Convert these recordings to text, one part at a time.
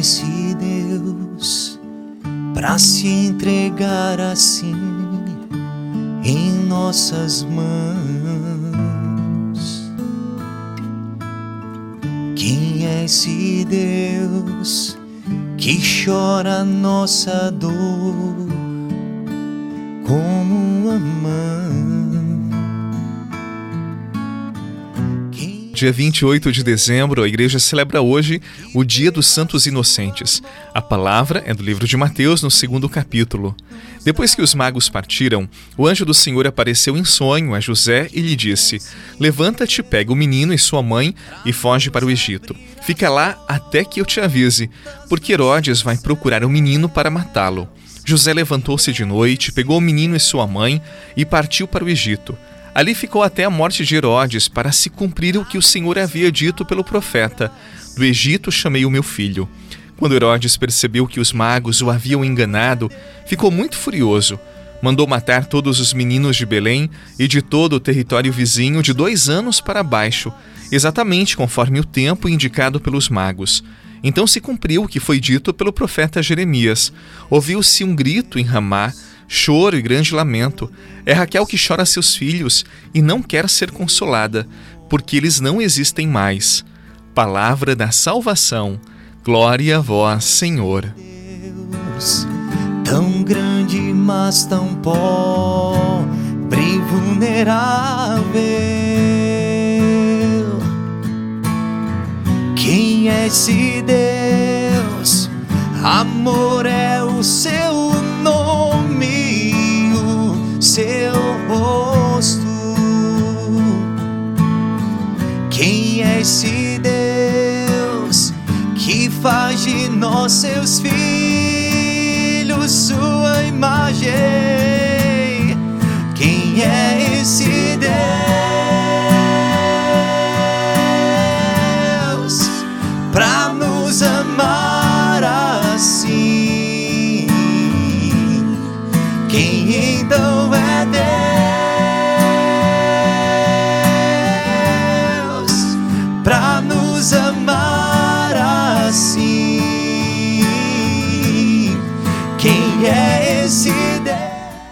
esse Deus para se entregar assim em nossas mãos? Quem é esse Deus que chora nossa dor como uma mãe? Dia 28 de dezembro, a igreja celebra hoje o Dia dos Santos Inocentes. A palavra é do livro de Mateus, no segundo capítulo. Depois que os magos partiram, o anjo do Senhor apareceu em sonho a José e lhe disse: Levanta-te, pega o menino e sua mãe e foge para o Egito. Fica lá até que eu te avise, porque Herodes vai procurar o menino para matá-lo. José levantou-se de noite, pegou o menino e sua mãe e partiu para o Egito. Ali ficou até a morte de Herodes, para se cumprir o que o Senhor havia dito pelo profeta: Do Egito chamei o meu filho. Quando Herodes percebeu que os magos o haviam enganado, ficou muito furioso. Mandou matar todos os meninos de Belém e de todo o território vizinho de dois anos para baixo, exatamente conforme o tempo indicado pelos magos. Então se cumpriu o que foi dito pelo profeta Jeremias. Ouviu-se um grito em Ramá choro e grande lamento. É Raquel que chora seus filhos e não quer ser consolada, porque eles não existem mais. Palavra da salvação. Glória a vós, Senhor. Deus, tão grande, mas tão pobre e vulnerável. Quem é esse Deus? Amor é o seu nós seus filhos sua imagem?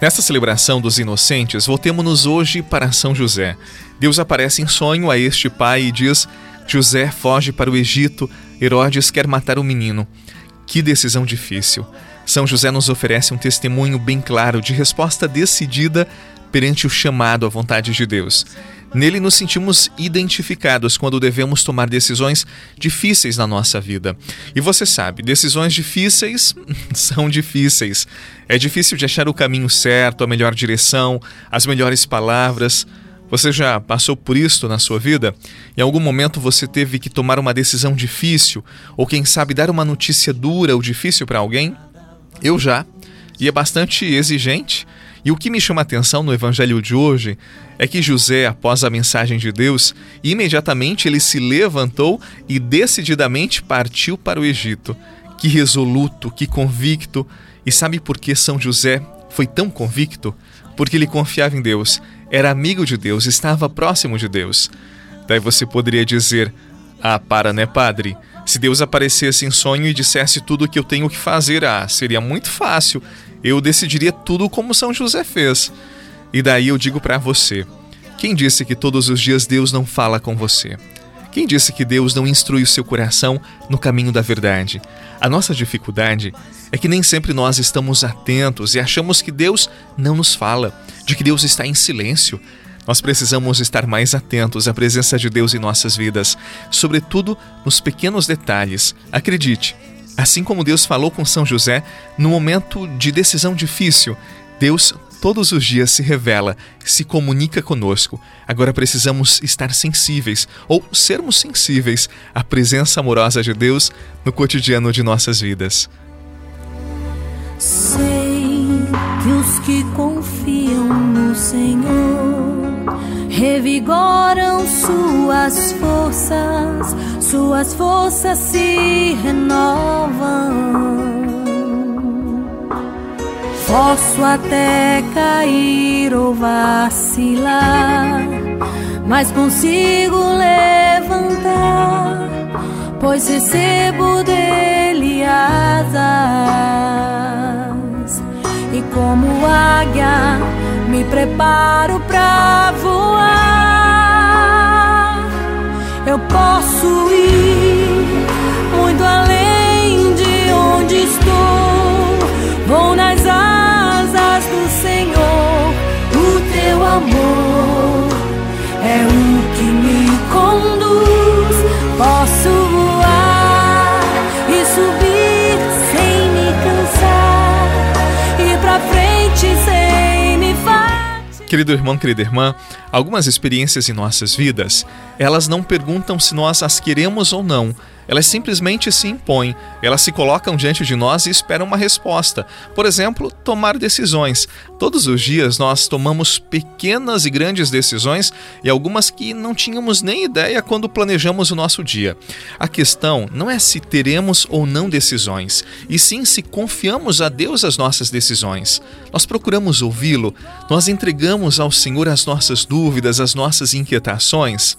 Nessa celebração dos inocentes, voltemos-nos hoje para São José. Deus aparece em sonho a este pai e diz: José foge para o Egito, Herodes quer matar o menino. Que decisão difícil. São José nos oferece um testemunho bem claro de resposta decidida perante o chamado à vontade de Deus. Nele nos sentimos identificados quando devemos tomar decisões difíceis na nossa vida. E você sabe, decisões difíceis são difíceis. É difícil de achar o caminho certo, a melhor direção, as melhores palavras. Você já passou por isso na sua vida? Em algum momento você teve que tomar uma decisão difícil, ou quem sabe dar uma notícia dura ou difícil para alguém? Eu já. E é bastante exigente. E o que me chama a atenção no evangelho de hoje é que José, após a mensagem de Deus, imediatamente ele se levantou e decididamente partiu para o Egito. Que resoluto, que convicto. E sabe por que São José foi tão convicto? Porque ele confiava em Deus, era amigo de Deus, estava próximo de Deus. Daí você poderia dizer: Ah, para, né, padre? Se Deus aparecesse em sonho e dissesse tudo o que eu tenho que fazer, ah, seria muito fácil eu decidiria tudo como São José fez. E daí eu digo para você: quem disse que todos os dias Deus não fala com você? Quem disse que Deus não instrui o seu coração no caminho da verdade? A nossa dificuldade é que nem sempre nós estamos atentos e achamos que Deus não nos fala, de que Deus está em silêncio. Nós precisamos estar mais atentos à presença de Deus em nossas vidas, sobretudo nos pequenos detalhes. Acredite, Assim como Deus falou com São José no momento de decisão difícil, Deus todos os dias se revela, se comunica conosco. Agora precisamos estar sensíveis ou sermos sensíveis à presença amorosa de Deus no cotidiano de nossas vidas. Sei que os que confiam no Senhor revigoram suas forças, suas forças se renovam. Posso até cair ou vacilar, mas consigo levantar, pois recebo dele asas. E como águia me preparo pra voar. Eu posso ir muito além de onde estou. Vou nas asas do Senhor, o teu amor Querido irmão, querida irmã, algumas experiências em nossas vidas, elas não perguntam se nós as queremos ou não. Elas simplesmente se impõem, elas se colocam diante de nós e esperam uma resposta. Por exemplo, tomar decisões. Todos os dias nós tomamos pequenas e grandes decisões e algumas que não tínhamos nem ideia quando planejamos o nosso dia. A questão não é se teremos ou não decisões, e sim se confiamos a Deus as nossas decisões. Nós procuramos ouvi-lo, nós entregamos ao Senhor as nossas dúvidas, as nossas inquietações.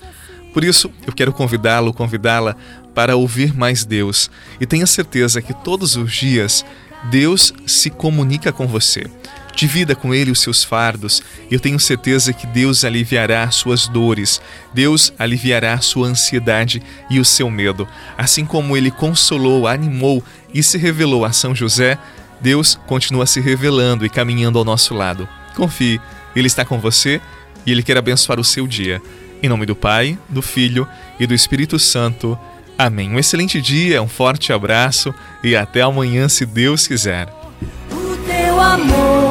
Por isso, eu quero convidá-lo, convidá-la para ouvir mais Deus e tenha certeza que todos os dias Deus se comunica com você. Divida com Ele os seus fardos e eu tenho certeza que Deus aliviará suas dores, Deus aliviará sua ansiedade e o seu medo. Assim como Ele consolou, animou e se revelou a São José, Deus continua se revelando e caminhando ao nosso lado. Confie, Ele está com você e Ele quer abençoar o seu dia. Em nome do Pai, do Filho e do Espírito Santo. Amém. Um excelente dia, um forte abraço e até amanhã, se Deus quiser. O teu amor